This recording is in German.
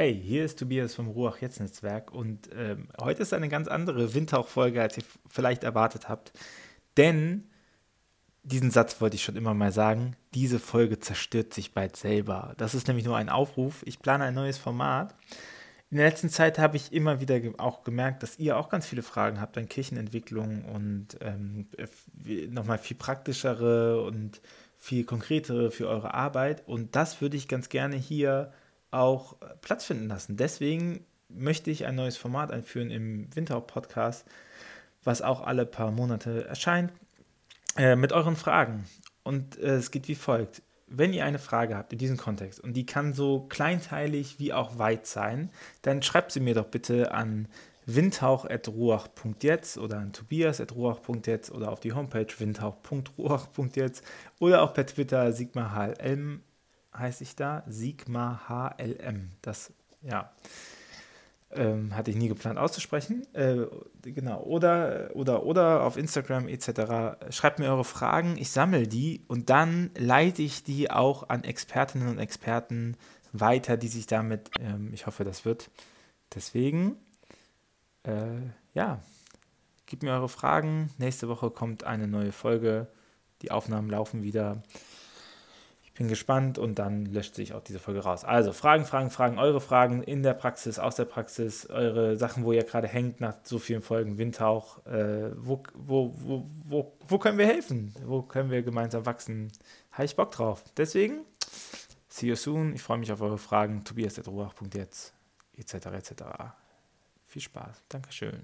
Hey, hier ist Tobias vom Ruach Jetzt Netzwerk und ähm, heute ist eine ganz andere Windhauch-Folge, als ihr vielleicht erwartet habt. Denn diesen Satz wollte ich schon immer mal sagen: Diese Folge zerstört sich bald selber. Das ist nämlich nur ein Aufruf. Ich plane ein neues Format. In der letzten Zeit habe ich immer wieder auch gemerkt, dass ihr auch ganz viele Fragen habt an Kirchenentwicklung und ähm, nochmal viel praktischere und viel konkretere für eure Arbeit. Und das würde ich ganz gerne hier auch Platz finden lassen. Deswegen möchte ich ein neues Format einführen im Winterhaupt-Podcast, was auch alle paar Monate erscheint, äh, mit euren Fragen. Und äh, es geht wie folgt. Wenn ihr eine Frage habt in diesem Kontext und die kann so kleinteilig wie auch weit sein, dann schreibt sie mir doch bitte an windhauch.ruach.jetzt oder an tobias.ruach.jetzt oder auf die Homepage windhauch.ruach.jetzt oder auch per Twitter sigmahlm heiße ich da, Sigma HLM. Das, ja, ähm, hatte ich nie geplant auszusprechen. Äh, genau, oder, oder, oder auf Instagram etc. Schreibt mir eure Fragen, ich sammle die und dann leite ich die auch an Expertinnen und Experten weiter, die sich damit, ähm, ich hoffe, das wird. Deswegen, äh, ja, gebt mir eure Fragen. Nächste Woche kommt eine neue Folge. Die Aufnahmen laufen wieder bin gespannt und dann löscht sich auch diese Folge raus. Also Fragen, Fragen, Fragen, eure Fragen in der Praxis, aus der Praxis, eure Sachen, wo ihr gerade hängt nach so vielen Folgen Windhauch. Äh, wo, wo, wo, wo, wo können wir helfen? Wo können wir gemeinsam wachsen? Habe ich Bock drauf. Deswegen, see you soon. Ich freue mich auf eure Fragen. Tobias.ruach.jetzt etc. etc. Viel Spaß. Dankeschön.